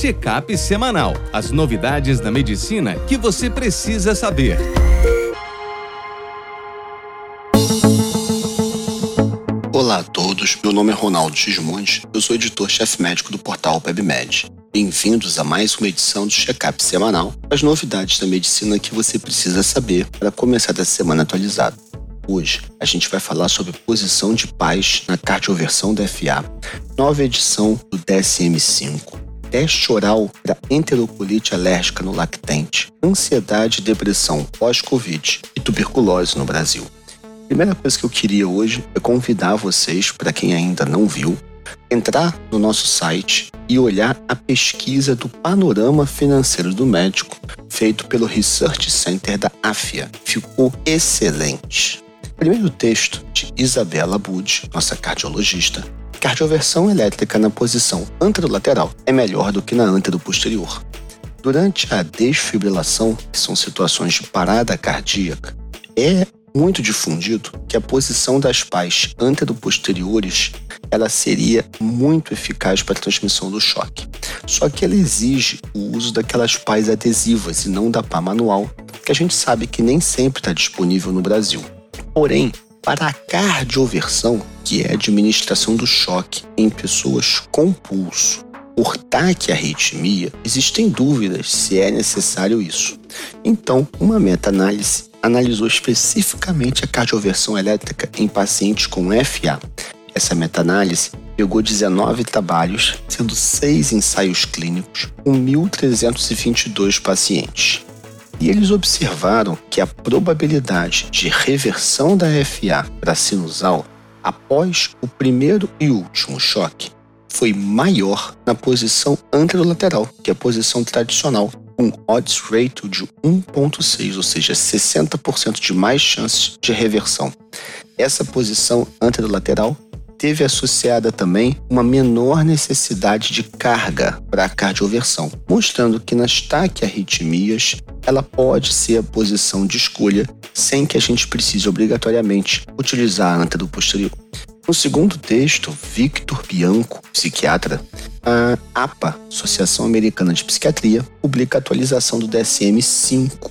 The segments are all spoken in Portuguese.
Checkup semanal. As novidades da medicina que você precisa saber. Olá a todos, meu nome é Ronaldo Gismonte, eu sou editor-chefe médico do portal PebMed. Bem-vindos a mais uma edição do Checkup semanal, as novidades da medicina que você precisa saber para começar essa semana atualizado. Hoje a gente vai falar sobre posição de paz na cardioversão da FA, nova edição do DSM-5, teste oral para enterocolite alérgica no lactente, ansiedade e depressão pós-Covid e tuberculose no Brasil. Primeira coisa que eu queria hoje é convidar vocês, para quem ainda não viu, entrar no nosso site e olhar a pesquisa do panorama financeiro do médico feito pelo Research Center da AFIA. Ficou excelente. Primeiro texto de Isabela Bud, nossa cardiologista. Cardioversão elétrica na posição anterolateral é melhor do que na anteroposterior. Durante a desfibrilação, que são situações de parada cardíaca, é muito difundido que a posição das pás anteroposteriores ela seria muito eficaz para a transmissão do choque. Só que ela exige o uso daquelas pás adesivas e não da pá manual, que a gente sabe que nem sempre está disponível no Brasil. Porém, para a cardioversão, que é a administração do choque em pessoas com pulso, por taquiarritmia, existem dúvidas se é necessário isso. Então, uma meta-análise analisou especificamente a cardioversão elétrica em pacientes com FA. Essa meta-análise pegou 19 trabalhos, sendo 6 ensaios clínicos, com 1.322 pacientes. E eles observaram que a probabilidade de reversão da FA para sinusal após o primeiro e último choque foi maior na posição anterolateral, que é a posição tradicional, com odds ratio de 1.6, ou seja, 60% de mais chances de reversão. Essa posição anterolateral teve associada também uma menor necessidade de carga para a cardioversão, mostrando que nas taquiarritmias ela pode ser a posição de escolha sem que a gente precise obrigatoriamente utilizar a anteroposterior. No segundo texto, Victor Bianco, psiquiatra, a APA, Associação Americana de Psiquiatria, publica a atualização do DSM-5.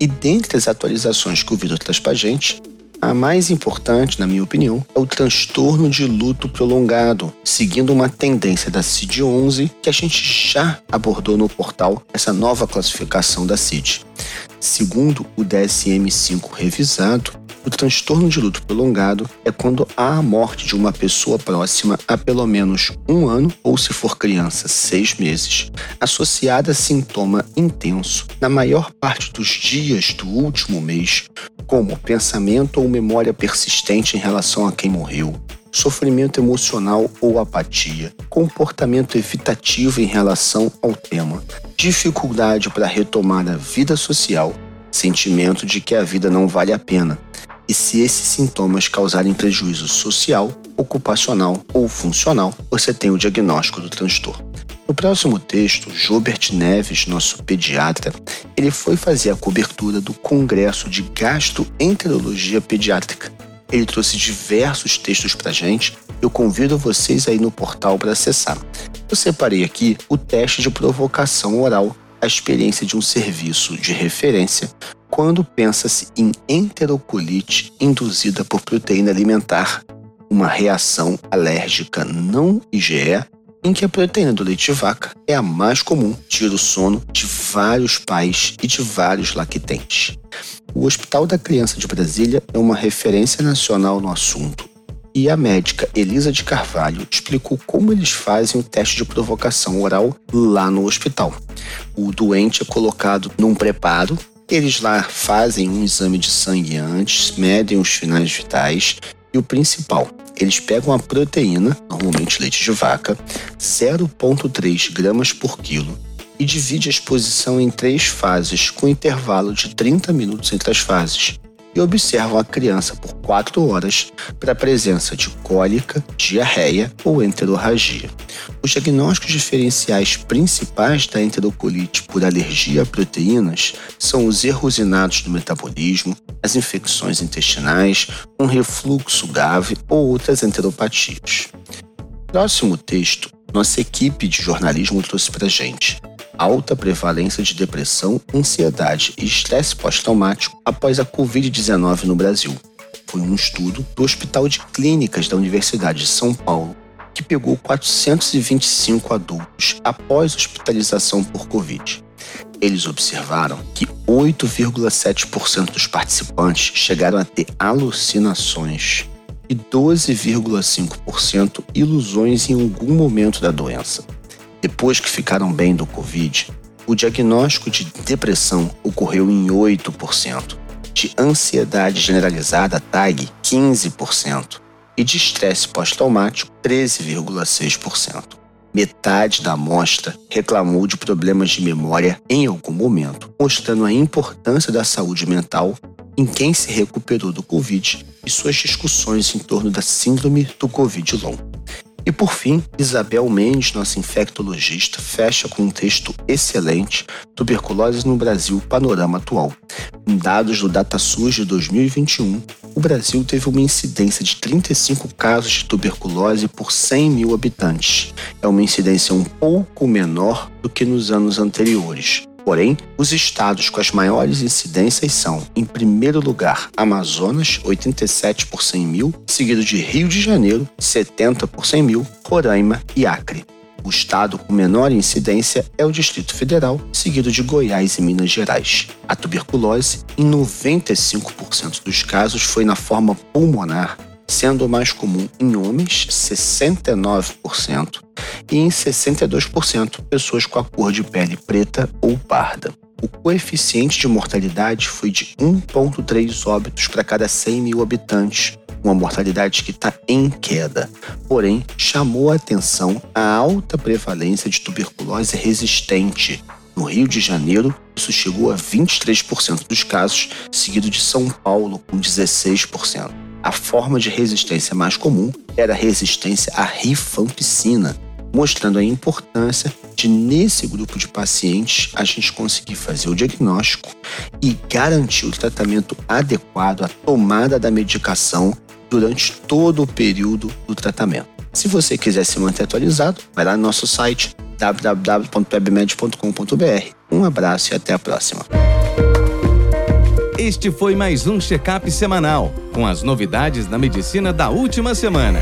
E dentre as atualizações que o Vitor traz para gente, a mais importante, na minha opinião, é o transtorno de luto prolongado, seguindo uma tendência da CID-11 que a gente já abordou no portal, essa nova classificação da CID. Segundo o DSM-5 revisado, o transtorno de luto prolongado é quando há a morte de uma pessoa próxima há pelo menos um ano ou, se for criança, seis meses, associada a sintoma intenso na maior parte dos dias do último mês, como pensamento ou memória persistente em relação a quem morreu, sofrimento emocional ou apatia, comportamento evitativo em relação ao tema, dificuldade para retomar a vida social, sentimento de que a vida não vale a pena, e se esses sintomas causarem prejuízo social, ocupacional ou funcional, você tem o diagnóstico do transtorno. No próximo texto, Jobert Neves, nosso pediatra, ele foi fazer a cobertura do Congresso de Gastroenterologia Pediátrica. Ele trouxe diversos textos para gente. Eu convido vocês aí no portal para acessar. Eu separei aqui o teste de provocação oral, a experiência de um serviço de referência quando pensa-se em enterocolite induzida por proteína alimentar, uma reação alérgica não IgE, em que a proteína do leite de vaca é a mais comum, tira o sono de vários pais e de vários lactentes. O Hospital da Criança de Brasília é uma referência nacional no assunto. E a médica Elisa de Carvalho explicou como eles fazem o teste de provocação oral lá no hospital. O doente é colocado num preparo eles lá fazem um exame de sangue antes, medem os finais vitais e o principal, eles pegam a proteína, normalmente leite de vaca, 0,3 gramas por quilo, e divide a exposição em três fases, com intervalo de 30 minutos entre as fases e observam a criança por 4 horas para a presença de cólica, diarreia ou enterorragia. Os diagnósticos diferenciais principais da enterocolite por alergia a proteínas são os erros inatos do metabolismo, as infecções intestinais, um refluxo grave ou outras enteropatias. Próximo texto nossa equipe de jornalismo trouxe para gente alta prevalência de depressão, ansiedade e estresse pós-traumático após a Covid-19 no Brasil. Foi um estudo do Hospital de Clínicas da Universidade de São Paulo que pegou 425 adultos após hospitalização por Covid. Eles observaram que 8,7% dos participantes chegaram a ter alucinações e 12,5% ilusões em algum momento da doença. Depois que ficaram bem do Covid, o diagnóstico de depressão ocorreu em 8%, de ansiedade generalizada TAG 15% e de estresse pós-traumático 13,6%. Metade da amostra reclamou de problemas de memória em algum momento, mostrando a importância da saúde mental em quem se recuperou do Covid e suas discussões em torno da síndrome do Covid longo. E por fim, Isabel Mendes, nossa infectologista, fecha com um texto excelente Tuberculose no Brasil, panorama atual. Em dados do DataSUS de 2021, o Brasil teve uma incidência de 35 casos de tuberculose por 100 mil habitantes. É uma incidência um pouco menor do que nos anos anteriores. Porém, os estados com as maiores incidências são, em primeiro lugar, Amazonas, 87 por 100 mil, seguido de Rio de Janeiro, 70 por 100 mil, Roraima e Acre. O estado com menor incidência é o Distrito Federal, seguido de Goiás e Minas Gerais. A tuberculose, em 95% dos casos, foi na forma pulmonar, sendo mais comum em homens, 69%, e em 62% pessoas com a cor de pele preta ou parda. O coeficiente de mortalidade foi de 1,3 óbitos para cada 100 mil habitantes, uma mortalidade que está em queda. Porém, chamou a atenção a alta prevalência de tuberculose resistente. No Rio de Janeiro, isso chegou a 23% dos casos, seguido de São Paulo, com 16%. A forma de resistência mais comum era a resistência à rifampicina, mostrando a importância de, nesse grupo de pacientes, a gente conseguir fazer o diagnóstico e garantir o tratamento adequado, a tomada da medicação durante todo o período do tratamento. Se você quiser se manter atualizado, vai lá no nosso site www.webmed.com.br. Um abraço e até a próxima. Este foi mais um check-up semanal com as novidades da medicina da última semana.